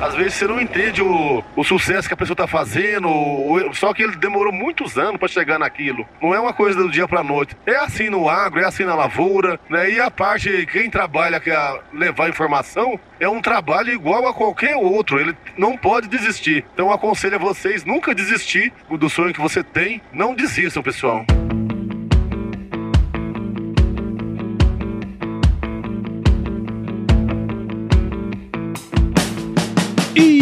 Às vezes você não entende o, o sucesso que a pessoa tá fazendo, só que ele demorou muitos anos para chegar naquilo. Não é uma coisa do dia pra noite. É assim no agro, é assim na lavoura, né? E a parte, quem trabalha que é levar informação, é um trabalho igual a qualquer outro. Ele não pode desistir. Então aconselho a vocês nunca desistir do sonho que você tem. Não desistam, pessoal.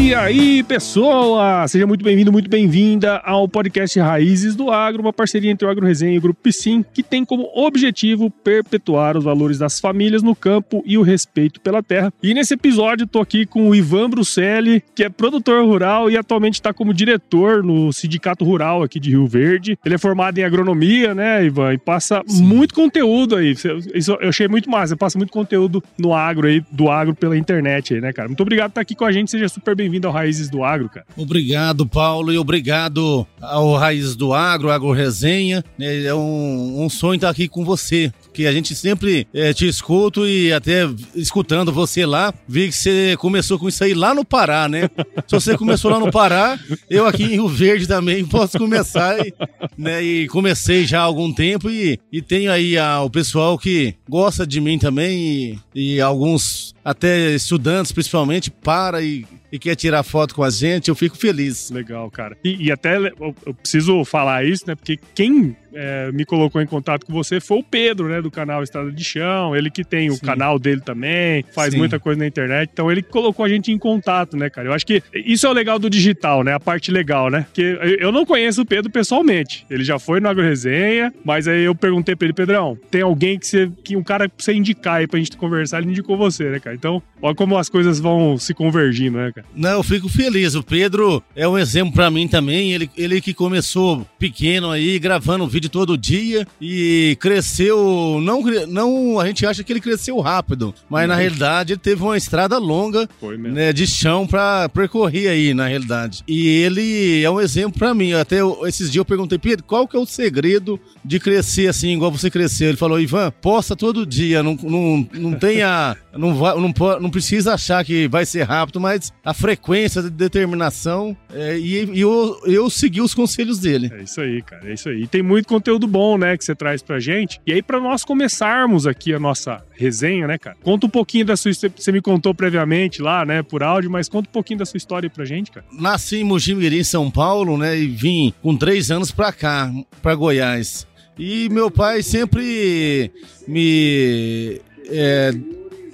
E aí, pessoal! Seja muito bem-vindo, muito bem-vinda ao podcast Raízes do Agro, uma parceria entre o Agro Resenha e o Grupo Piscin, que tem como objetivo perpetuar os valores das famílias no campo e o respeito pela terra. E nesse episódio, estou aqui com o Ivan Bruselli, que é produtor rural e atualmente está como diretor no Sindicato Rural aqui de Rio Verde. Ele é formado em agronomia, né, Ivan? E passa Sim. muito conteúdo aí. Isso eu achei muito massa. Passa muito conteúdo no agro aí, do agro pela internet aí, né, cara? Muito obrigado por estar aqui com a gente. Seja super bem-vindo bem-vindo ao Raízes do Agro, cara. Obrigado, Paulo, e obrigado ao Raízes do Agro, Agro Resenha. É um, um sonho estar aqui com você, que a gente sempre é, te escuto e até escutando você lá, vi que você começou com isso aí lá no Pará, né? Se você começou lá no Pará, eu aqui em Rio Verde também posso começar, e, né? E comecei já há algum tempo e, e tenho aí a, o pessoal que gosta de mim também e, e alguns até estudantes principalmente para e e quer tirar foto com a gente, eu fico feliz. Legal, cara. E, e até eu, eu, preciso falar isso, né? Porque quem é, me colocou em contato com você foi o Pedro, né? Do canal Estrada de Chão. Ele que tem o Sim. canal dele também, faz Sim. muita coisa na internet. Então ele colocou a gente em contato, né, cara? Eu acho que isso é o legal do digital, né? A parte legal, né? Porque eu não conheço o Pedro pessoalmente. Ele já foi no Agro Resenha, mas aí eu perguntei pra ele, Pedrão, tem alguém que você. que um cara pra você indicar aí pra gente conversar, ele indicou você, né, cara? Então, olha como as coisas vão se convergindo, né, cara? Não, eu fico feliz. O Pedro é um exemplo para mim também. Ele, ele que começou pequeno aí, gravando vídeo todo dia e cresceu. Não, não a gente acha que ele cresceu rápido, mas não. na realidade ele teve uma estrada longa né, de chão para percorrer aí, na realidade. E ele é um exemplo para mim. Até esses dias eu perguntei, Pedro, qual que é o segredo de crescer assim, igual você cresceu? Ele falou, Ivan, posta todo dia, não, não, não tenha. Não, vai, não, não precisa achar que vai ser rápido, mas a frequência de determinação é, e, e, eu, eu segui os conselhos dele. É isso aí, cara, é isso aí. E tem muito conteúdo bom, né, que você traz pra gente. E aí, para nós começarmos aqui a nossa resenha, né, cara? Conta um pouquinho da sua história. Você me contou previamente lá, né, por áudio, mas conta um pouquinho da sua história pra gente, cara. Nasci em Mojimirim, São Paulo, né, e vim com três anos pra cá, pra Goiás. E meu pai sempre me é,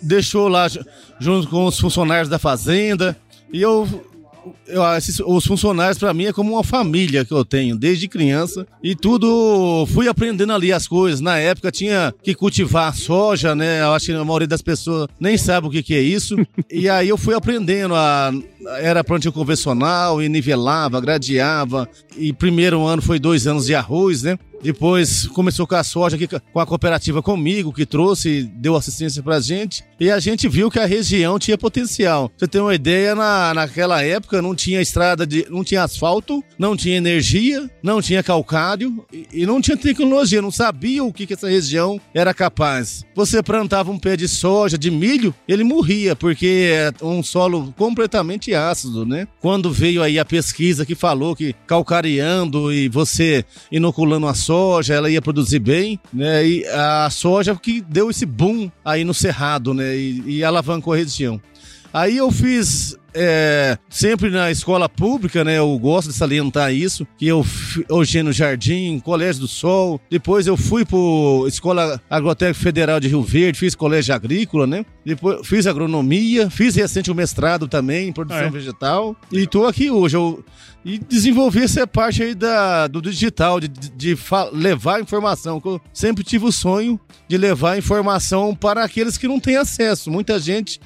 deixou lá junto com os funcionários da fazenda. E eu eu, esses, os funcionários para mim é como uma família que eu tenho desde criança e tudo fui aprendendo ali as coisas. Na época tinha que cultivar soja, né? Eu acho que a maioria das pessoas nem sabe o que, que é isso. e aí eu fui aprendendo a era plantio convencional e nivelava, gradeava. E primeiro ano foi dois anos de arroz, né? Depois começou com a soja aqui com a cooperativa comigo, que trouxe, deu assistência pra gente. E a gente viu que a região tinha potencial. Você tem uma ideia, na, naquela época não tinha estrada, de, não tinha asfalto, não tinha energia, não tinha calcário e, e não tinha tecnologia, não sabia o que, que essa região era capaz. Você plantava um pé de soja, de milho, ele morria, porque é um solo completamente ácido, né? Quando veio aí a pesquisa que falou que calcareando e você inoculando a soja, soja, ela ia produzir bem, né? E a soja que deu esse boom aí no cerrado, né? E, e alavancou a região. Aí eu fiz é, sempre na escola pública, né? Eu gosto de salientar isso. Que eu, Eugênio Jardim, Colégio do Sol. Depois eu fui para Escola Agrotécnica Federal de Rio Verde, fiz colégio agrícola, né? Depois fiz agronomia, fiz recente o mestrado também em produção é. vegetal. E tô aqui hoje. Eu, e desenvolver essa parte aí da, do digital, de, de, de levar informação. Eu sempre tive o sonho de levar informação para aqueles que não têm acesso. Muita gente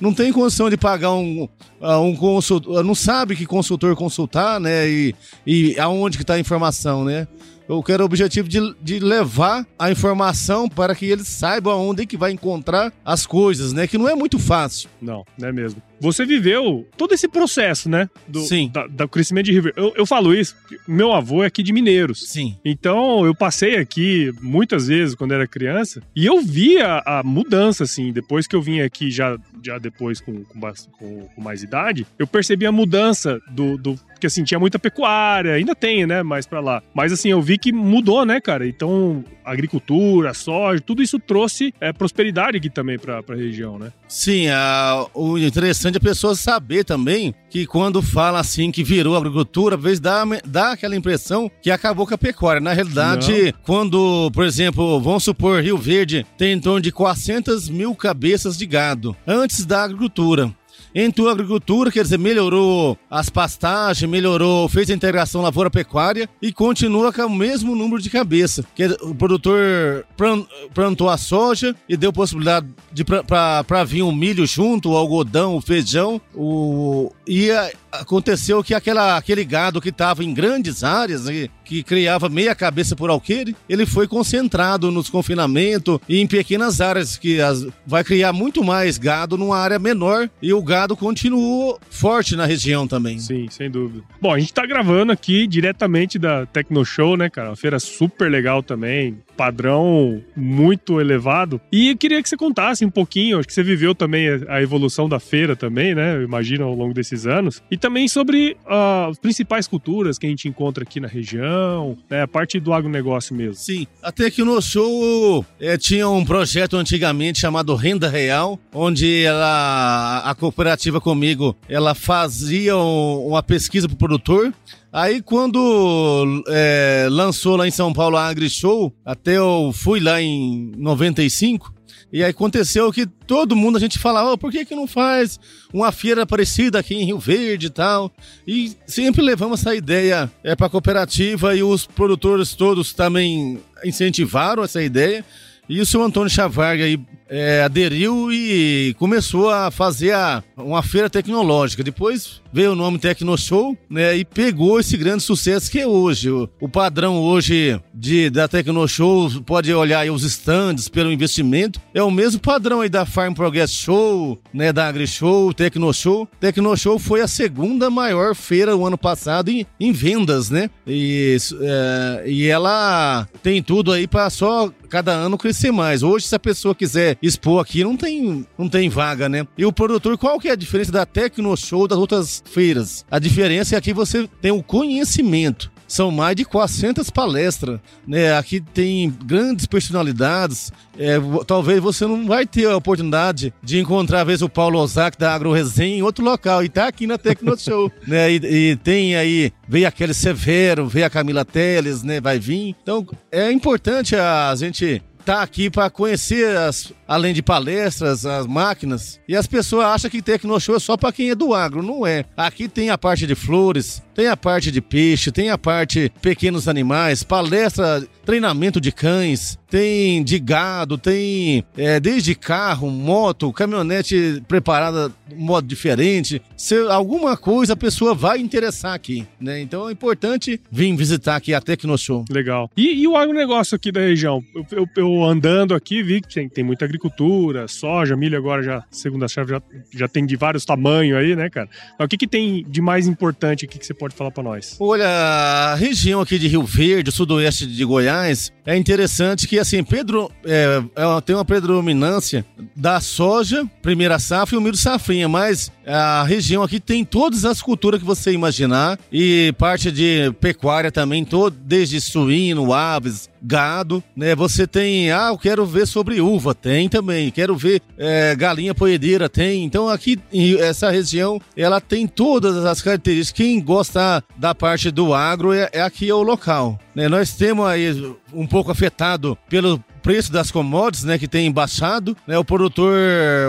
não tem condição de pagar um, ah, um consultor, não sabe que consultor consultar, né? E, e aonde que está a informação, né? Eu quero o objetivo de, de levar a informação para que eles saibam onde que vai encontrar as coisas, né? Que não é muito fácil. Não, não é mesmo. Você viveu todo esse processo, né? Do, Sim. Da, do crescimento de River. Eu, eu falo isso, meu avô é aqui de Mineiros. Sim. Então, eu passei aqui muitas vezes quando era criança e eu via a mudança, assim. Depois que eu vim aqui, já, já depois com, com- com mais idade, eu percebi a mudança do. do porque assim, tinha muita pecuária, ainda tem, né? Mais pra lá. Mas assim, eu vi que mudou, né, cara? Então, agricultura, soja, tudo isso trouxe é, prosperidade aqui também pra, pra região, né? Sim, a- o interessante é a pessoa saber também que quando fala assim que virou agricultura, às vezes dá, dá aquela impressão que acabou com a pecuária. Na realidade, quando, por exemplo, vamos supor, Rio Verde tem em torno de 400 mil cabeças de gado antes da agricultura. Entrou a agricultura, quer dizer, melhorou as pastagens, melhorou, fez a integração lavoura-pecuária e continua com o mesmo número de cabeça. Dizer, o produtor plan- plantou a soja e deu possibilidade de para vir o milho junto, o algodão, o feijão. O, e a- aconteceu que aquela, aquele gado que estava em grandes áreas, né, que criava meia cabeça por alqueire, ele foi concentrado nos confinamentos e em pequenas áreas, que as- vai criar muito mais gado numa área menor e o gado continuou forte na região também. Sim, sem dúvida. Bom, a gente tá gravando aqui diretamente da Tecno Show, né, cara? Uma feira super legal também, padrão muito elevado. E eu queria que você contasse um pouquinho, acho que você viveu também a evolução da feira também, né? Eu imagino ao longo desses anos. E também sobre ah, as principais culturas que a gente encontra aqui na região, né? A parte do agronegócio mesmo. Sim, até que no show eh, tinha um projeto antigamente chamado Renda Real, onde ela, a cooperativa comigo, ela fazia um- uma pesquisa pro produtor. Aí quando eh, lançou lá em São Paulo a AgriShow, até eu fui lá em 95, e aí aconteceu que todo mundo a gente falava, "Ô, por que que não faz uma feira parecida aqui em Rio Verde e tal? E sempre levamos essa ideia é, para a cooperativa e os produtores todos também incentivaram essa ideia. E o seu Antônio Chavarga aí é, aderiu e começou a fazer a- uma feira tecnológica. Depois veio o nome Tecnoshow, né? E pegou esse grande sucesso que é hoje. O, o padrão hoje de, da Tecnoshow, pode olhar os stands pelo investimento, é o mesmo padrão aí da Farm Progress Show, né? Da AgriShow, Tecnoshow. Tecnoshow foi a segunda maior feira o ano passado em, em vendas, né? E, é, e ela tem tudo aí para só cada ano crescer mais. Hoje, se a pessoa quiser expor aqui, não tem, não tem vaga, né? E o produtor, qual que é a diferença da Tecnoshow das outras feiras? A diferença é que você tem o conhecimento. São mais de 400 palestras, né? Aqui tem grandes personalidades. É, talvez você não vai ter a oportunidade de encontrar, às vezes, o Paulo Ozak da Agro em outro local. E tá aqui na Tecnoshow, né? E, e tem aí, veio aquele Severo, veio a Camila Teles, né? Vai vir. Então, é importante a gente tá aqui para conhecer, as, além de palestras, as máquinas. E as pessoas acham que Tecnoshow é só para quem é do agro. Não é. Aqui tem a parte de flores, tem a parte de peixe, tem a parte pequenos animais, palestra, treinamento de cães, tem de gado, tem é, desde carro, moto, caminhonete preparada de modo diferente. Se alguma coisa a pessoa vai interessar aqui, né? Então é importante vir visitar aqui a Tecnoshow. Legal. E, e o agronegócio aqui da região? Eu, eu- eu andando aqui vi que tem, tem muita agricultura, soja, milho agora já, segundo a chave, já, já tem de vários tamanhos aí, né, cara? Mas o que, que tem de mais importante aqui que você pode falar pra nós? Olha, a região aqui de Rio Verde, sudoeste de Goiás, é interessante que, assim, Pedro é, é, tem uma predominância da soja, primeira safra e o milho safrinha, mas a região aqui tem todas as culturas que você imaginar e parte de pecuária também, todo, desde suíno, aves, gado, né? Você tem, ah, eu quero ver sobre uva, tem também, quero ver é, galinha poedeira, tem. Então aqui, essa região, ela tem todas as características. Quem gosta da parte do agro é, é aqui é o local. né? Nós temos aí um pouco afetado pelo preço das commodities, né, que tem baixado, né, o produtor,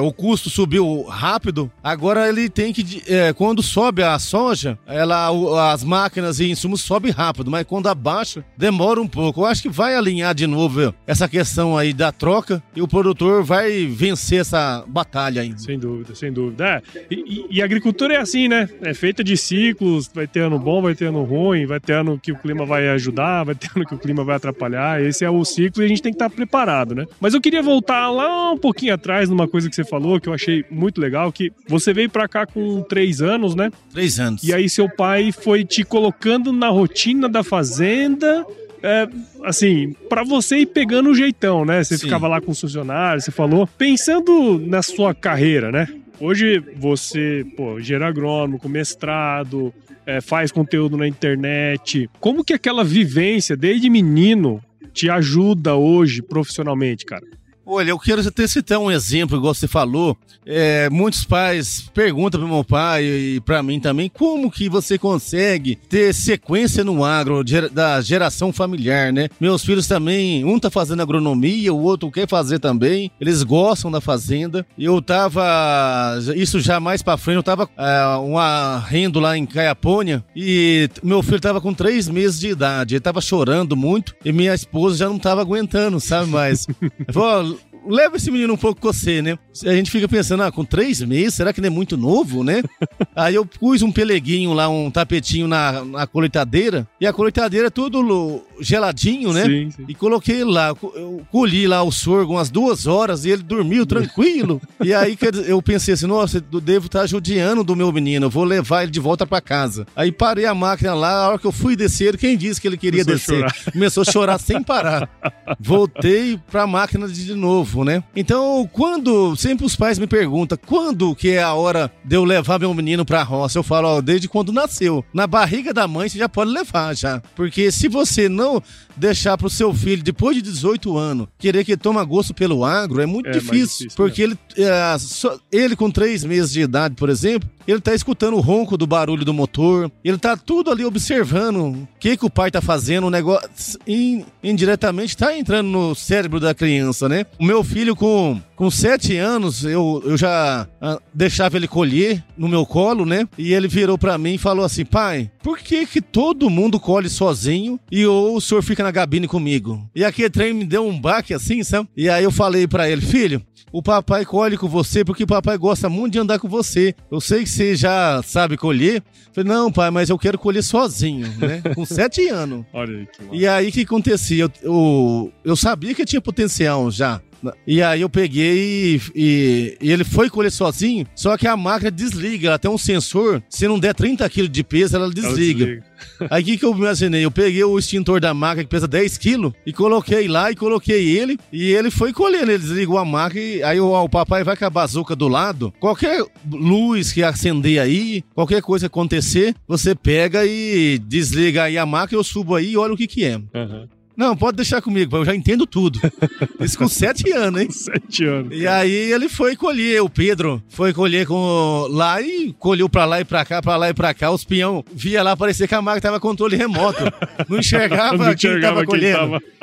o custo subiu rápido, agora ele tem que, é, quando sobe a soja, ela, as máquinas e insumos sobem rápido, mas quando abaixa, demora um pouco. Eu acho que vai alinhar de novo essa questão aí da troca e o produtor vai vencer essa batalha ainda. Sem dúvida, sem dúvida. É, e, e, a agricultura é assim, né? É feita de ciclos, vai ter ano bom, vai ter ano ruim, vai ter ano que o clima vai ajudar, vai ter ano que o clima vai atrapalhar. Esse é o ciclo e a gente tem que estar preparado, né? Mas eu queria voltar lá um pouquinho atrás numa coisa que você falou que eu achei muito legal, que você veio para cá com três anos, né? Três anos. E aí seu pai foi te colocando na rotina da fazenda é, assim, para você ir pegando o jeitão, né? Você Sim. ficava lá com os funcionários, você falou. Pensando na sua carreira, né? Hoje você, pô, gera agrônomo, com mestrado, é, faz conteúdo na internet. Como que aquela vivência desde menino te ajuda hoje profissionalmente, cara? Olha, eu quero até citar um exemplo, igual você falou. É, muitos pais perguntam para meu pai e para mim também como que você consegue ter sequência no agro da geração familiar, né? Meus filhos também, um tá fazendo agronomia, o outro quer fazer também. Eles gostam da fazenda. Eu tava, isso já mais para frente, eu tava é, um arrendo lá em Caiapônia e meu filho tava com três meses de idade. Ele tava chorando muito e minha esposa já não tava aguentando, sabe mais? Falou, leva esse menino um pouco com você, né? A gente fica pensando, ah, com três meses, será que ele é muito novo, né? Aí eu pus um peleguinho lá, um tapetinho na, na colheitadeira, e a colheitadeira é tudo geladinho, né? Sim, sim. E coloquei lá, eu colhi lá o sorgo umas duas horas e ele dormiu tranquilo. e aí eu pensei assim, nossa, eu devo estar judiando do meu menino, eu vou levar ele de volta para casa. Aí parei a máquina lá, a hora que eu fui descer, quem disse que ele queria Começou descer? Começou a chorar sem parar. Voltei pra máquina de novo né? Então, quando. Sempre os pais me perguntam quando que é a hora de eu levar meu menino pra roça. Eu falo, ó, desde quando nasceu. Na barriga da mãe você já pode levar já. Porque se você não deixar pro seu filho, depois de 18 anos, querer que toma gosto pelo agro, é muito é difícil, difícil. Porque ele, é, só, ele com três meses de idade, por exemplo, ele tá escutando o ronco do barulho do motor, ele tá tudo ali observando o que, que o pai tá fazendo, o negócio indiretamente tá entrando no cérebro da criança, né? O meu filho com, com sete anos, eu, eu já ah, deixava ele colher no meu colo, né? E ele virou para mim e falou assim, pai, por que que todo mundo colhe sozinho e o senhor fica na gabine comigo? E aquele trem me deu um baque assim, sabe? E aí eu falei para ele, filho, o papai colhe com você porque o papai gosta muito de andar com você. Eu sei que você já sabe colher. falei, não, pai, mas eu quero colher sozinho, né? Com sete anos. Olha aí que E aí o que acontecia? Eu, eu, eu sabia que tinha potencial já. E aí eu peguei e, e, e, ele foi colher sozinho, só que a máquina desliga, ela tem um sensor, se não der 30 kg de peso, ela desliga. Ela desliga. Aí o que, que eu imaginei? Eu peguei o extintor da máquina que pesa 10 kg e coloquei lá e coloquei ele e ele foi colhendo, ele desligou a máquina e aí o, o papai vai com a bazuca do lado, qualquer luz que acender aí, qualquer coisa acontecer, você pega e desliga aí a máquina, eu subo aí e olha o que que é. Uhum. Não, pode deixar comigo, eu já entendo tudo. Isso com sete anos, hein? Sete anos. E aí ele foi colher, o Pedro foi colher com lá e colheu pra lá e pra cá, pra lá e pra cá. Os pinhão via lá, parecia que a máquina tava controle remoto. Não enxergava, Não enxergava quem tava quem colhendo. Tava...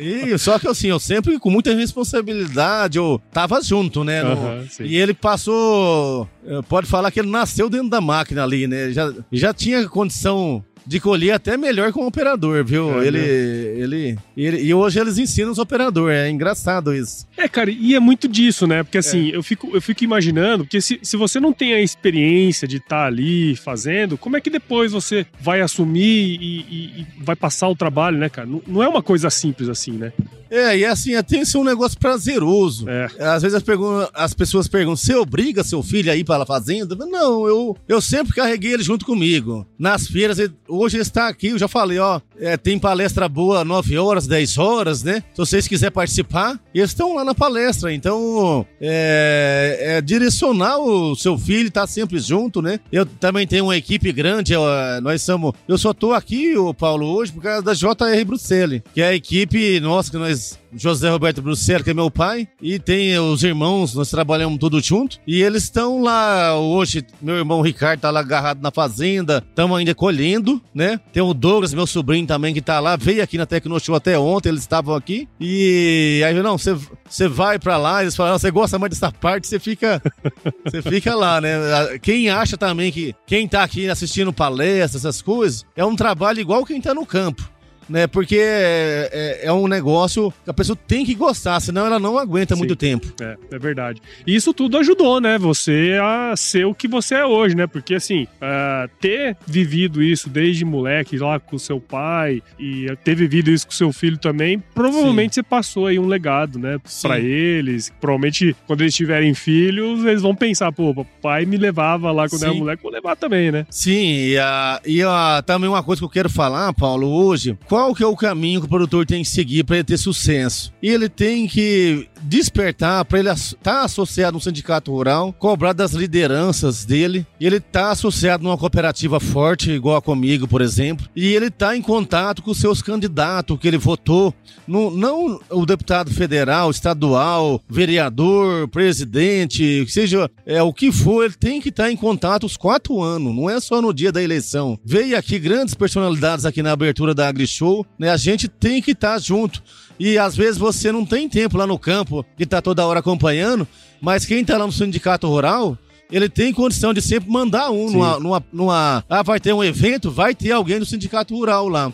E, só que assim, eu sempre com muita responsabilidade, eu tava junto, né? No, e ele passou. Eh, pode falar que ele nasceu dentro da máquina ali, né? Já, já tinha condição de colher até melhor com o operador, viu? É, ele, né? ele, ele, E hoje eles ensinam os operadores, é engraçado isso. É, cara, e é muito disso, né? Porque assim, é. eu, fico, eu fico imaginando, porque se, se você não tem a experiência de estar tá ali fazendo, como é que depois você vai assumir e, e, e vai passar o trabalho, né, cara? Não, não é uma coisa simples assim, né? É, e assim, tem que ser um negócio prazeroso. É. Às vezes as, as, pessoas perguntam: você obriga seu filho a ir para a fazenda? Não, eu, eu sempre carreguei ele junto comigo. Nas feiras, hoje ele está aqui, eu já falei, ó, é, tem palestra boa 9 horas, 10 horas, né? Se vocês quiserem participar, eles estão lá na palestra. Então, é, é direcionar o seu filho, tá sempre junto, né? Eu também tenho uma equipe grande, eu, nós somos. Eu só tô aqui, o Paulo, hoje, por causa da JR Bruxelles, que é a equipe nossa que nós José Roberto Bruxelles, que é meu pai, e tem os irmãos, nós trabalhamos tudo junto, e eles estão lá hoje, meu irmão Ricardo tá lá agarrado na fazenda, estamos ainda colhendo, né? Tem o Douglas, meu sobrinho também, que tá lá, veio aqui na Tecnoshow até ontem, eles estavam aqui, e aí, não, você vai pra lá, eles falaram, você gosta mais dessa parte, você fica, você fica lá, né? Quem acha também que quem tá aqui assistindo palestras, essas coisas, é um trabalho igual quem tá no campo né? Porque é, é, é, um negócio que a pessoa tem que gostar, senão ela não aguenta Sim, muito tempo. É, é verdade. E isso tudo ajudou, né? Você a ser o que você é hoje, né? Porque assim, uh, ter vivido isso desde moleque lá com seu pai e ter vivido isso com seu filho também, provavelmente Sim. você passou aí um legado, né? Para eles. Provavelmente quando eles tiverem filhos, eles vão pensar, pô, o pai me levava lá quando Sim. era moleque, vou levar também, né? Sim, e, uh, e uh, também uma coisa que eu quero falar, Paulo, hoje, qual que é o caminho que o produtor tem que seguir para ele ter sucesso? E ele tem que despertar para ele estar tá associado no sindicato rural, cobrar das lideranças dele. Ele tá associado numa cooperativa forte, igual a comigo, por exemplo. E ele tá em contato com os seus candidatos que ele votou. No, não o deputado federal, estadual, vereador, presidente, seja é, o que for, ele tem que estar tá em contato os quatro anos, não é só no dia da eleição. Veio aqui grandes personalidades aqui na abertura da AgriShow show, né? A gente tem que estar tá junto. E às vezes você não tem tempo lá no campo que tá toda hora acompanhando, mas quem tá lá no sindicato rural, ele tem condição de sempre mandar um numa, numa, numa, Ah, vai ter um evento, vai ter alguém do sindicato rural lá.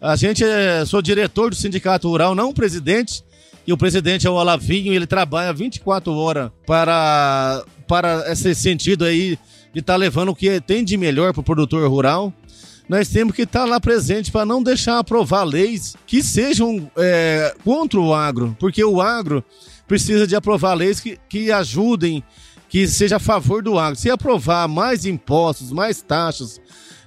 A gente é. Sou diretor do sindicato rural, não presidente. E o presidente é o Olavinho, ele trabalha 24 horas para, para esse sentido aí de estar tá levando o que tem de melhor para o produtor rural nós temos que estar lá presente para não deixar aprovar leis que sejam é, contra o agro, porque o agro precisa de aprovar leis que, que ajudem, que seja a favor do agro. Se aprovar mais impostos, mais taxas,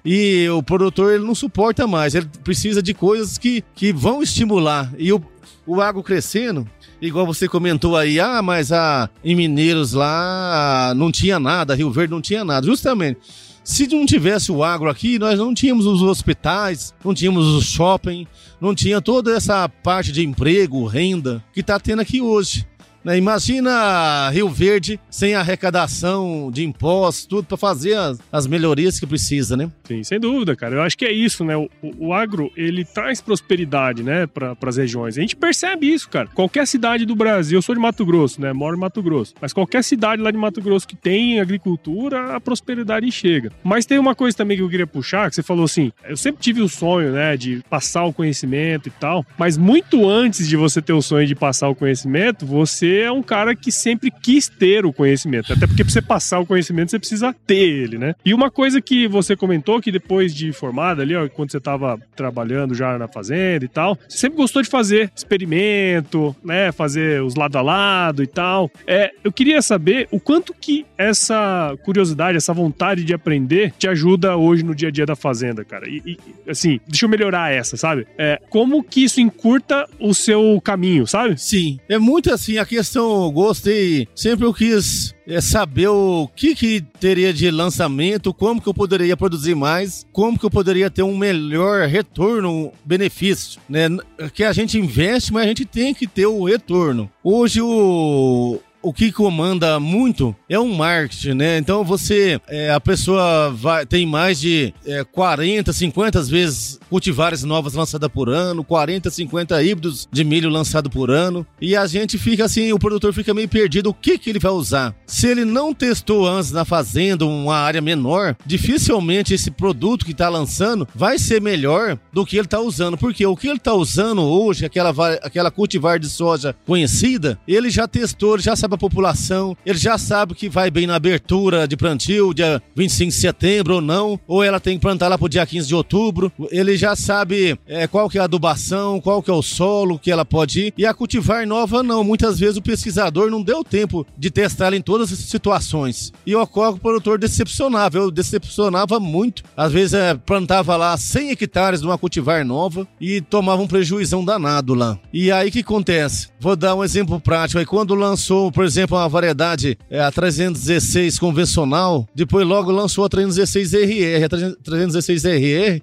e o produtor ele não suporta mais, ele precisa de coisas que, que vão estimular. E o, o agro crescendo, igual você comentou aí, ah, mas a, em Mineiros lá não tinha nada, Rio Verde não tinha nada. Justamente se não tivesse o agro aqui, nós não tínhamos os hospitais, não tínhamos o shopping, não tinha toda essa parte de emprego, renda que está tendo aqui hoje. Né? Imagina Rio Verde sem arrecadação de impostos, tudo para fazer as, as, melhorias que precisa, né? Sim, sem dúvida, cara. Eu acho que é isso, né? O, o agro, ele traz prosperidade, né, para as regiões. A gente percebe isso, cara. Qualquer cidade do Brasil, eu sou de Mato Grosso, né? Moro em Mato Grosso. Mas qualquer cidade lá de Mato Grosso que tem agricultura, a prosperidade chega. Mas tem uma coisa também que eu queria puxar, que você falou assim, eu sempre tive o sonho, né, de passar o conhecimento e tal, mas muito antes de você ter o sonho de passar o conhecimento, você é um cara que sempre quis ter o conhecimento. Até porque pra você passar o conhecimento, você precisa ter ele, né? E uma coisa que você comentou que depois de formada ali, ó, quando você tava trabalhando já na fazenda e tal, você sempre gostou de fazer experimento, né? Fazer os lado a lado e tal. É, eu queria saber o quanto que essa curiosidade, essa vontade de aprender te ajuda hoje no dia a dia da fazenda, cara. E, e assim, deixa eu melhorar essa, sabe? É, como que isso encurta o seu caminho, sabe? Sim. É muito assim, a questão, gostei, sempre eu quis é saber o que, que teria de lançamento, como que eu poderia produzir mais, como que eu poderia ter um melhor retorno, benefício, né? Que a gente investe, mas a gente tem que ter o retorno. Hoje o, o que comanda muito é um marketing, né? Então você, é, a pessoa vai, tem mais de é, 40, 50 vezes cultivares novas lançadas por ano, 40, 50 híbridos de milho lançado por ano, e a gente fica assim, o produtor fica meio perdido o que que ele vai usar. Se ele não testou antes na fazenda uma área menor, dificilmente esse produto que está lançando vai ser melhor do que ele está usando, porque o que ele está usando hoje, aquela, aquela cultivar de soja conhecida, ele já testou, ele já sabe a população, ele já sabe que vai bem na abertura de plantio, dia 25 de setembro ou não, ou ela tem que plantar lá pro dia 15 de outubro, ele já sabe é, qual que é a adubação, qual que é o solo que ela pode ir, e a cultivar nova não, muitas vezes o pesquisador não deu tempo de testar ela em todas as situações, e ocorre o produtor decepcionava, eu decepcionava muito, às vezes é, plantava lá 100 hectares de uma cultivar nova e tomava um prejuízo danado lá. E aí que acontece? Vou dar um exemplo prático. Aí, quando lançou, por exemplo, uma variedade, é, a 316 convencional, depois logo lançou a 316 RR. A 316 RR,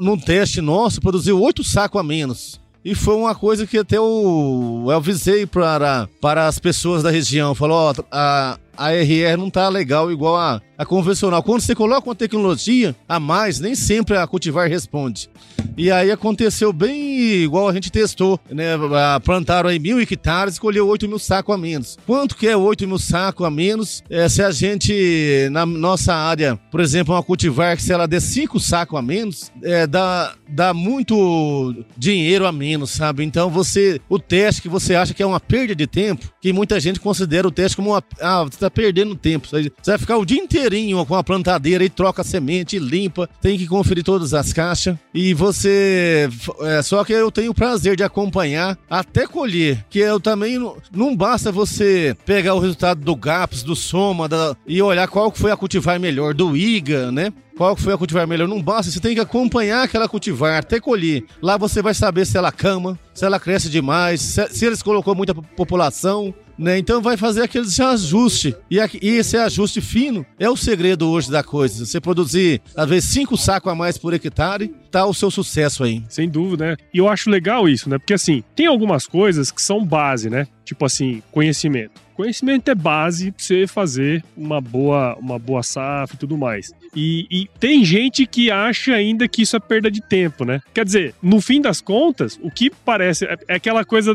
num teste nosso, produziu oito sacos a menos. E foi uma coisa que até eu, eu avisei para, para as pessoas da região. Falou, ó, a, a RR não tá legal igual a, a convencional. Quando você coloca uma tecnologia a mais, nem sempre a cultivar responde. E aí aconteceu bem igual a gente testou, né? Plantaram aí mil hectares, escolheu 8 mil sacos a menos. Quanto que é 8 mil sacos a menos? É, se a gente, na nossa área, por exemplo, uma cultivar que se ela der 5 sacos a menos, é, dá, dá muito dinheiro a menos, sabe? Então você, o teste que você acha que é uma perda de tempo, que muita gente considera o teste como uma, ah, você tá perdendo tempo. Você vai ficar o dia inteirinho com a plantadeira e troca a semente, limpa, tem que conferir todas as caixas e você, é, só que eu tenho o prazer de acompanhar até colher, que eu também não, não basta você pegar o resultado do GAPS, do Soma da, e olhar qual foi a cultivar melhor, do IGA, né? qual foi a cultivar melhor. Não basta, você tem que acompanhar aquela cultivar até colher. Lá você vai saber se ela cama, se ela cresce demais, se, se eles colocou muita população, né? Então vai fazer aquele ajuste. E, aqui, e esse ajuste fino é o segredo hoje da coisa. Você produzir, às vezes, cinco sacos a mais por hectare, tá o seu sucesso aí. Sem dúvida, né? E eu acho legal isso, né? Porque assim, tem algumas coisas que são base, né? Tipo assim, conhecimento. Conhecimento é base pra você fazer uma boa, uma boa safra e tudo mais. E, e, tem gente que acha ainda que isso é perda de tempo, né? Quer dizer, no fim das contas, o que parece é, é aquela coisa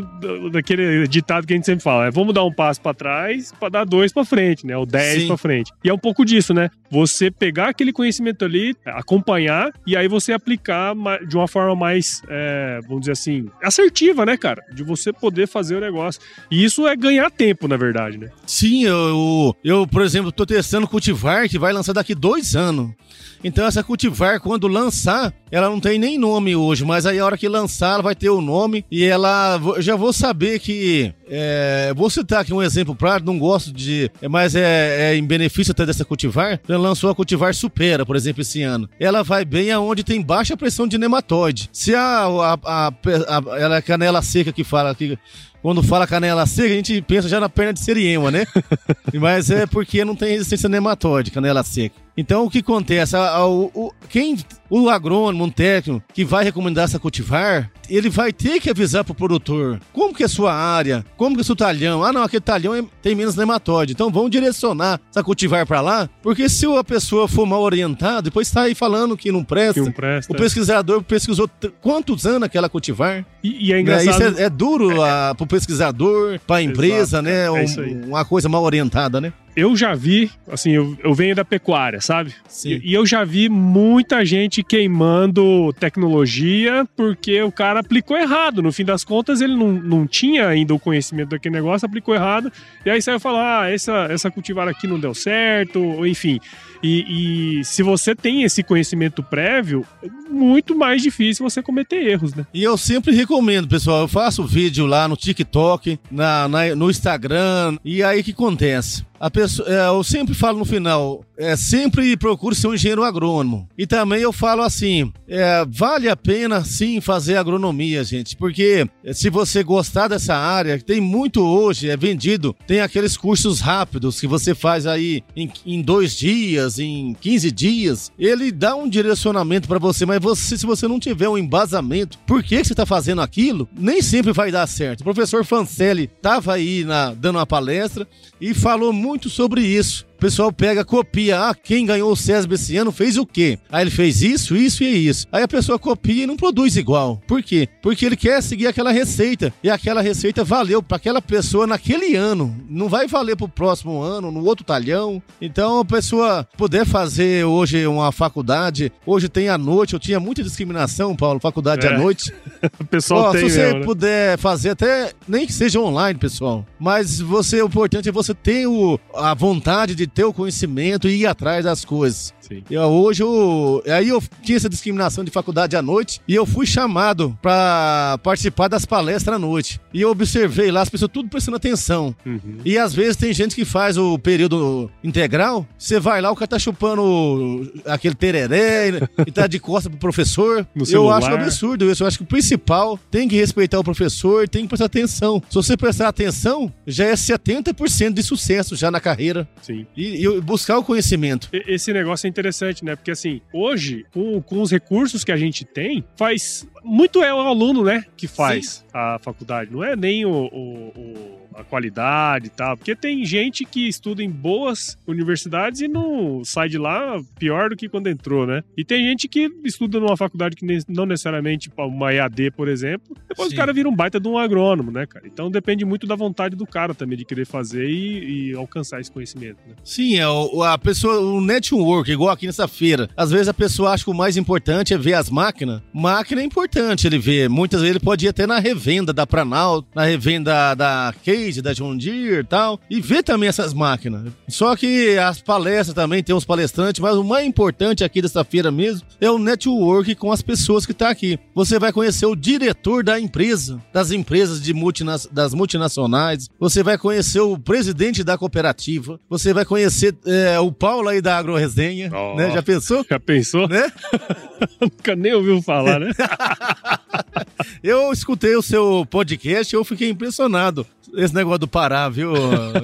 daquele ditado que a gente sempre fala: é vamos dar um passo para trás para dar dois para frente, né? Ou dez para frente. E é um pouco disso, né? Você pegar aquele conhecimento ali, acompanhar e aí você aplicar de uma forma mais, é, vamos dizer assim, assertiva, né, cara? De você poder fazer o negócio. E isso é ganhar tempo, na verdade, né? Sim, eu, eu, eu por exemplo, tô testando cultivar que vai lançar daqui dois anos ano. Então essa cultivar, quando lançar, ela não tem nem nome hoje, mas aí a hora que lançar, ela vai ter o nome e ela já vou saber que. É, vou citar aqui um exemplo prático, não gosto de. Mas é, é em benefício até dessa cultivar. Ela lançou a cultivar Supera, por exemplo, esse ano. Ela vai bem aonde tem baixa pressão de nematóide. Se a, a, a, a ela é canela seca que fala que quando fala canela seca, a gente pensa já na perna de seriema, né? Mas é porque não tem resistência nematóide, canela seca. Então o que acontece? O, o, quem, o agrônomo, um técnico que vai recomendar essa cultivar, ele vai ter que avisar pro produtor como que é a sua área, como que é o seu talhão. Ah, não, aquele talhão é, tem menos nematóide. Então vamos direcionar essa cultivar para lá, porque se a pessoa for mal orientada, depois está aí falando que não presta. Que não presta. O pesquisador pesquisou quantos anos aquela cultivar. E, e é engraçado. Né? Isso é, é duro é, a, pro pesquisador, pra empresa, Exato, né? Um, uma coisa mal orientada, né? eu já vi, assim, eu, eu venho da pecuária, sabe? Sim. E, e, eu já vi muita gente queimando tecnologia porque o cara aplicou errado. No fim das contas, ele não, não tinha ainda o conhecimento daquele negócio, aplicou errado. E aí saiu falar: ah, essa, essa cultivar aqui não deu certo, ou enfim. E, e, se você tem esse conhecimento prévio, é muito mais difícil você cometer erros, né? E eu sempre recomendo, pessoal, eu faço vídeo lá no TikTok, na, na no Instagram, e aí o que acontece? A pessoa, é, eu sempre falo no final, é, sempre procure ser um engenheiro agrônomo. E também eu falo assim, é, vale a pena sim fazer agronomia, gente, porque se você gostar dessa área, tem muito hoje, é vendido, tem aqueles cursos rápidos que você faz aí em, em dois dias, em 15 dias, ele dá um direcionamento para você, mas você, se você não tiver um embasamento, por que, que você está fazendo aquilo, nem sempre vai dar certo. O professor Fancelli estava aí na, dando uma palestra e falou muito sobre isso pessoal pega, copia. Ah, quem ganhou o SESB esse ano fez o quê? Aí ele fez isso, isso e isso. Aí a pessoa copia e não produz igual. Por quê? Porque ele quer seguir aquela receita. E aquela receita valeu para aquela pessoa naquele ano. Não vai valer pro próximo ano, no outro talhão. Então a pessoa puder fazer hoje uma faculdade, hoje tem à noite, eu tinha muita discriminação, Paulo, faculdade é. à noite. o pessoal Ó, tem Se você mesmo, né? puder fazer até, nem que seja online, pessoal. Mas você, o importante é você ter o, a vontade de ter o conhecimento e ir atrás das coisas. Sim. Eu, hoje, eu, aí eu tinha essa discriminação de faculdade à noite e eu fui chamado para participar das palestras à noite. E eu observei lá as pessoas tudo prestando atenção. Uhum. E às vezes tem gente que faz o período integral, você vai lá, o cara tá chupando aquele tereré e tá de costa pro professor. No eu acho absurdo isso. Eu acho que o principal tem que respeitar o professor, tem que prestar atenção. Se você prestar atenção, já é 70% de sucesso já na carreira. Sim. E e, e buscar o conhecimento. Esse negócio é interessante, né? Porque assim, hoje, com, com os recursos que a gente tem, faz. Muito é o aluno, né, que faz Sim. a faculdade. Não é nem o, o, o qualidade e tal. Porque tem gente que estuda em boas universidades e não sai de lá pior do que quando entrou, né? E tem gente que estuda numa faculdade que não necessariamente uma EAD, por exemplo, depois Sim. o cara vira um baita de um agrônomo, né, cara? Então depende muito da vontade do cara também de querer fazer e, e alcançar esse conhecimento, né? Sim, é o, a pessoa, o network, igual aqui nessa feira. Às vezes a pessoa acha que o mais importante é ver as máquinas. Máquina é importante ele ver. Muitas vezes ele pode ir até na revenda da Pranal, na revenda da Case da John Deere e tal, e ver também essas máquinas. Só que as palestras também tem uns palestrantes, mas o mais importante aqui dessa feira mesmo é o network com as pessoas que estão tá aqui. Você vai conhecer o diretor da empresa, das empresas de multina das multinacionais, você vai conhecer o presidente da cooperativa, você vai conhecer é, o Paulo aí da AgroResenha, oh, né? Já pensou? Já pensou? Né? Nunca nem ouviu falar, né? eu escutei o seu podcast e eu fiquei impressionado. Esse negócio do Pará, viu?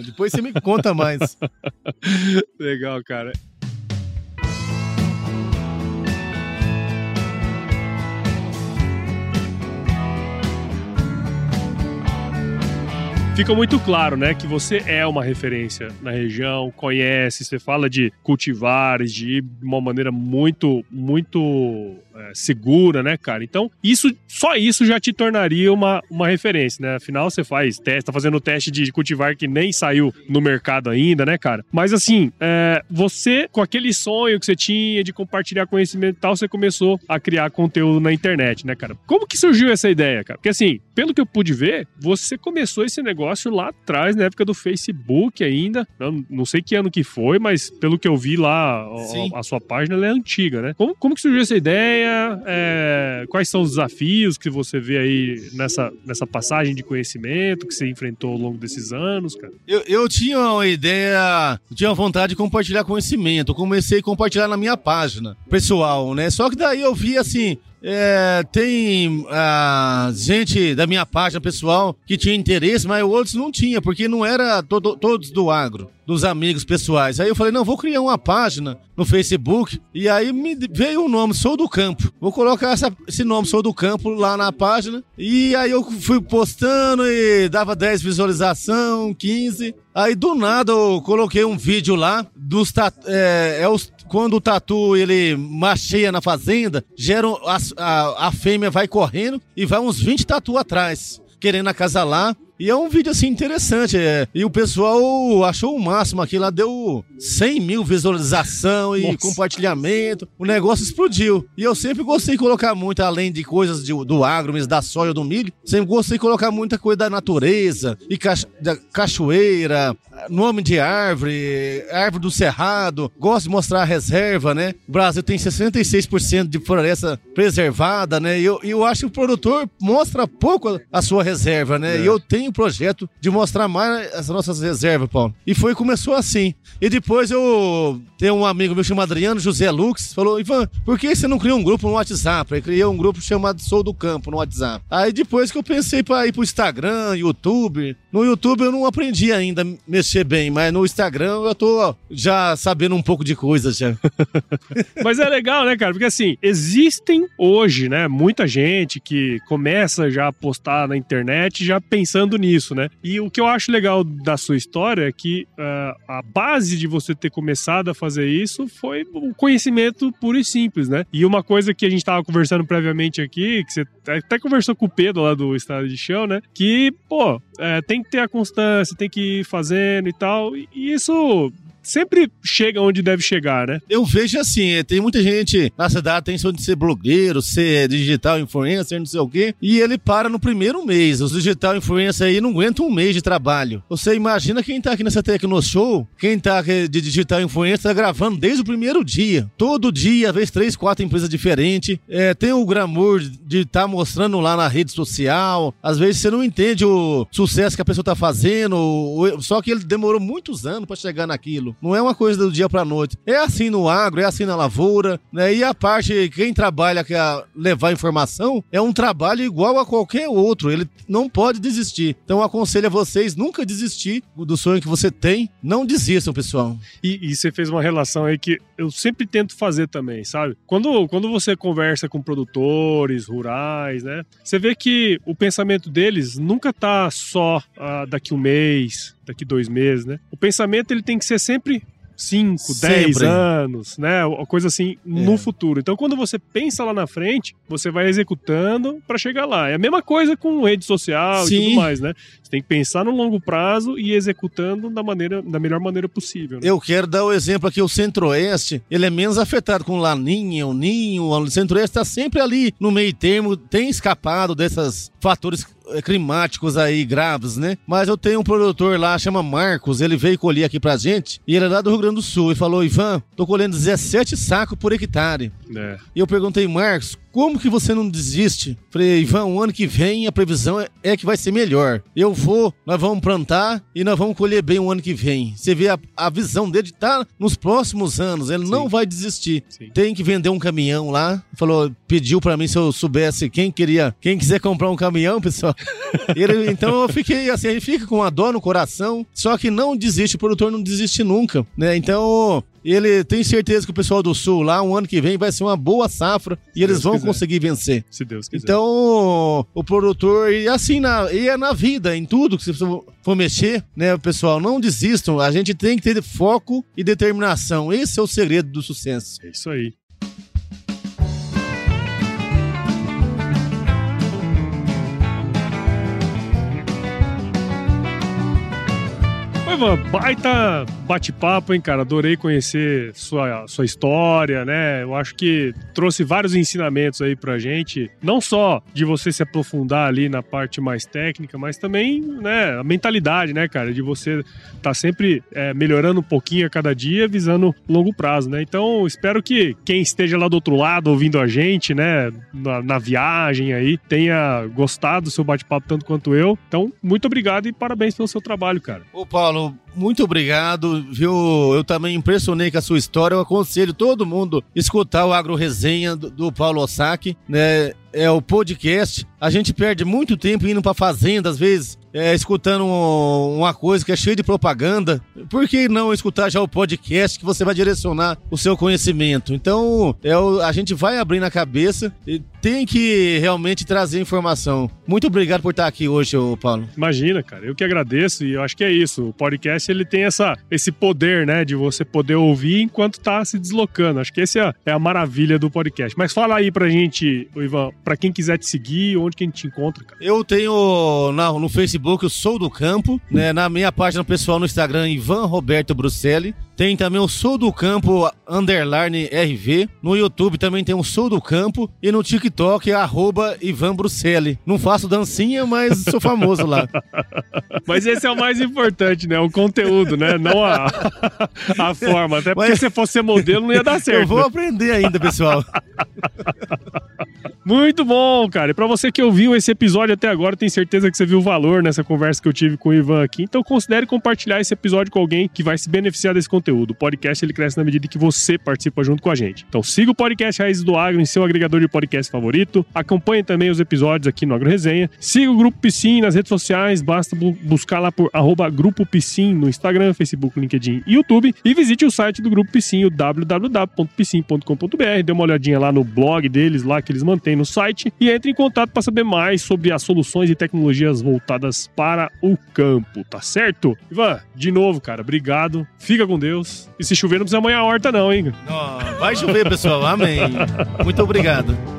Depois você me conta mais. Legal, cara. fica muito claro, né, que você é uma referência na região, conhece, você fala de cultivares, de uma maneira muito, muito é, segura, né, cara? Então, isso, só isso já te tornaria uma, uma referência, né? Afinal, você faz teste, tá fazendo teste de cultivar que nem saiu no mercado ainda, né, cara? Mas assim, é, você, com aquele sonho que você tinha de compartilhar conhecimento e tal, você começou a criar conteúdo na internet, né, cara? Como que surgiu essa ideia, cara? Porque assim, pelo que eu pude ver, você começou esse negócio lá atrás, na época do Facebook ainda. Não, não sei que ano que foi, mas pelo que eu vi lá, a, a, sua página é antiga, né? Como, como que surgiu essa ideia? É, quais são os desafios que você vê aí nessa, nessa passagem de conhecimento que você enfrentou ao longo desses anos, cara? Eu, eu tinha uma ideia, tinha vontade de compartilhar conhecimento. Eu comecei a compartilhar na minha página pessoal, né? Só que daí eu vi assim, é, tem a gente da minha página pessoal que tinha interesse, mas outros não tinha, porque não era todo, todos do agro dos amigos pessoais. Aí eu falei, não, vou criar uma página no Facebook. E aí me veio o nome Sou do Campo. Vou colocar essa, esse nome Sou do Campo lá na página. E aí eu fui postando e dava 10 visualização, 15. Aí do nada eu coloquei um vídeo lá dos é, é os, quando o tatu ele macheia na fazenda, gera a, a, a fêmea vai correndo e vai uns 20 tatu atrás, querendo acasalar. E é um vídeo assim interessante. É. E o pessoal achou o máximo aqui lá, deu 100 mil visualização e Nossa. compartilhamento. O negócio explodiu. E eu sempre gostei de colocar muito, além de coisas de, do agro, mesmo da soja, do milho, sempre gostei de colocar muita coisa da natureza, e da cachoeira, nome de árvore, árvore do cerrado. Gosto de mostrar a reserva, né? O Brasil tem 66% de floresta preservada, né? E eu, eu acho que o produtor mostra pouco a sua reserva, né? É. E eu tenho o projeto de mostrar mais as nossas reservas, Paulo. E foi começou assim. E depois eu tenho um amigo meu chamado Adriano José Lux, falou: Ivan, por que você não cria um grupo no WhatsApp? Eu criei um grupo chamado Sou do Campo no WhatsApp. Aí depois que eu pensei para ir pro Instagram, YouTube. No YouTube eu não aprendi ainda a mexer bem, mas no Instagram eu tô já sabendo um pouco de coisas já. mas é legal, né, cara? Porque assim, existem hoje, né, muita gente que começa já a postar na internet já pensando nisso, né? E o que eu acho legal da sua história é que uh, a base de você ter começado a fazer isso foi o conhecimento puro e simples, né? E uma coisa que a gente tava conversando previamente aqui, que você até conversou com o Pedro lá do Estado de Chão, né? Que, pô, é, tem que ter a constância, tem que ir fazendo e tal. E isso sempre chega onde deve chegar, né? Eu vejo assim, tem muita gente na cidade tem sonho de ser blogueiro, ser digital influencer, não sei o quê, e ele para no primeiro mês. Os digital influencer aí não aguentam um mês de trabalho. Você imagina quem tá aqui nessa Tecno Show, quem tá de digital influencer tá gravando desde o primeiro dia. Todo dia, às vezes três, quatro empresas diferentes. É, tem o glamour de estar tá mostrando lá na rede social. Às vezes você não entende o sucesso que a pessoa tá fazendo, só que ele demorou muitos anos para chegar naquilo. Não é uma coisa do dia pra noite. É assim no agro, é assim na lavoura, né? E a parte, quem trabalha que levar informação, é um trabalho igual a qualquer outro. Ele não pode desistir. Então aconselho a vocês nunca desistir do sonho que você tem. Não desistam, pessoal. E, e você fez uma relação aí que eu sempre tento fazer também, sabe? Quando, quando você conversa com produtores rurais, né? Você vê que o pensamento deles nunca tá só ah, daqui um mês, daqui dois meses, né? O pensamento ele tem que ser sempre 5, 10 Sempre. anos, né? Uma coisa assim no É. futuro. Então, quando você pensa lá na frente, você vai executando para chegar lá. É a mesma coisa com rede social e Sim. tudo mais, né? Você tem que pensar no longo prazo e executando da maneira da melhor maneira possível. né? Eu quero dar o exemplo aqui, o Centro-Oeste, ele é menos afetado com Laninha, o Ninho, o Centro-Oeste está sempre ali no meio termo, tem escapado desses fatores eh, climáticos aí graves, né? Mas eu tenho um produtor lá, chama Marcos, ele veio colher aqui pra gente, e ele é lá do Rio Grande do Sul, e falou, Ivan, tô colhendo 17 sacos por hectare. É. E eu perguntei, Marcos, como que você não desiste? Falei, Ivan, o ano que vem a previsão é, é que vai ser melhor. Eu vou, nós vamos plantar e nós vamos colher bem o ano que vem. Você vê a, a visão dele tá nos próximos anos, ele não vai desistir. Sim. Tem que vender um caminhão lá. Falou, pediu pra mim se eu soubesse quem queria, quem quiser comprar um caminhão, pessoal. Ele- então eu fiquei assim, ele fica com a dor no coração, só que não desiste, o produtor não desiste nunca, né? Então, ele tem certeza que o pessoal do Sul lá, um ano que vem, vai ser uma boa safra e eles Deus vão quiser. conseguir vencer. Se Deus quiser. Então, o produtor, e assim, na, e é na vida, em tudo que você for mexer, né, pessoal, não desistam. A gente tem que ter foco e determinação. Esse é o segredo do sucesso. É isso aí. Ivan, baita bate-papo, hein, cara? Adorei conhecer sua, sua história, né? Eu acho que trouxe vários ensinamentos aí pra gente, não só de você se aprofundar ali na parte mais técnica, mas também, né, a mentalidade, né, cara? De você tá sempre é, melhorando um pouquinho a cada dia, visando longo prazo, né? Então, espero que quem esteja lá do outro lado ouvindo a gente, né, na, na viagem aí, tenha gostado do seu bate-papo tanto quanto eu. Então, muito obrigado e parabéns pelo seu trabalho, cara. Ô, Paulo, muito obrigado, viu? Eu também impressionei com a sua história. Eu aconselho todo mundo escutar o Agro Resenha do, do Paulo Osaki, né? É o podcast. A gente perde muito tempo indo pra fazenda, às vezes, é, escutando um- uma coisa que é cheia de propaganda. Por que não escutar já o podcast que você vai direcionar o seu conhecimento? Então, é o- a gente vai abrindo a cabeça e tem que realmente trazer informação. Muito obrigado por estar aqui hoje, Paulo. Imagina, cara, eu que agradeço e eu acho que é isso. O podcast ele tem essa, esse poder, né, de você poder ouvir enquanto tá se deslocando. Acho que essa é a, é a maravilha do podcast. Mas fala aí pra gente, Ivan, pra quem quiser te seguir, onde que a gente te encontra, cara. Eu tenho na- no Facebook o Sou do Campo, né? Na minha página pessoal no Instagram, Ivan Roberto Bruselli. Tem também o Sou do Campo underline RV. No YouTube também tem o Sou do Campo. E no TikTok é arroba Ivan Bruselli. Não faço dancinha, mas sou famoso lá. Mas esse é o mais importante, né? O conteúdo, né? Não a, a forma. Até porque Mas- se fosse modelo não ia dar certo. Eu vou né? aprender ainda, pessoal. Muito bom, cara. E pra você que ouviu esse episódio até agora, tenho certeza que você viu o valor nessa conversa que eu tive com o Ivan aqui. Então considere compartilhar esse episódio com alguém que vai se beneficiar desse conteúdo. O podcast ele cresce na medida que você participa junto com a gente. Então siga o podcast Raízes do Agro em seu agregador de podcast favorito. Acompanhe também os episódios aqui no Agro Resenha. Siga o Grupo Piscin nas redes sociais. Basta bu- buscar lá por arroba Grupo Piscin no Instagram, Facebook, LinkedIn e YouTube. E visite o site do Grupo Piscin, o www.piscin.com.br. Dê uma olhadinha lá no blog deles, lá que eles mantêm no site. E entre em contato para saber mais sobre as soluções e tecnologias voltadas para o campo, tá certo? Ivan, de novo, cara, obrigado. Fica com Deus. E se chover, não precisa amanhã a horta, não, hein? Ó, vai chover, pessoal. Amém. Muito obrigado.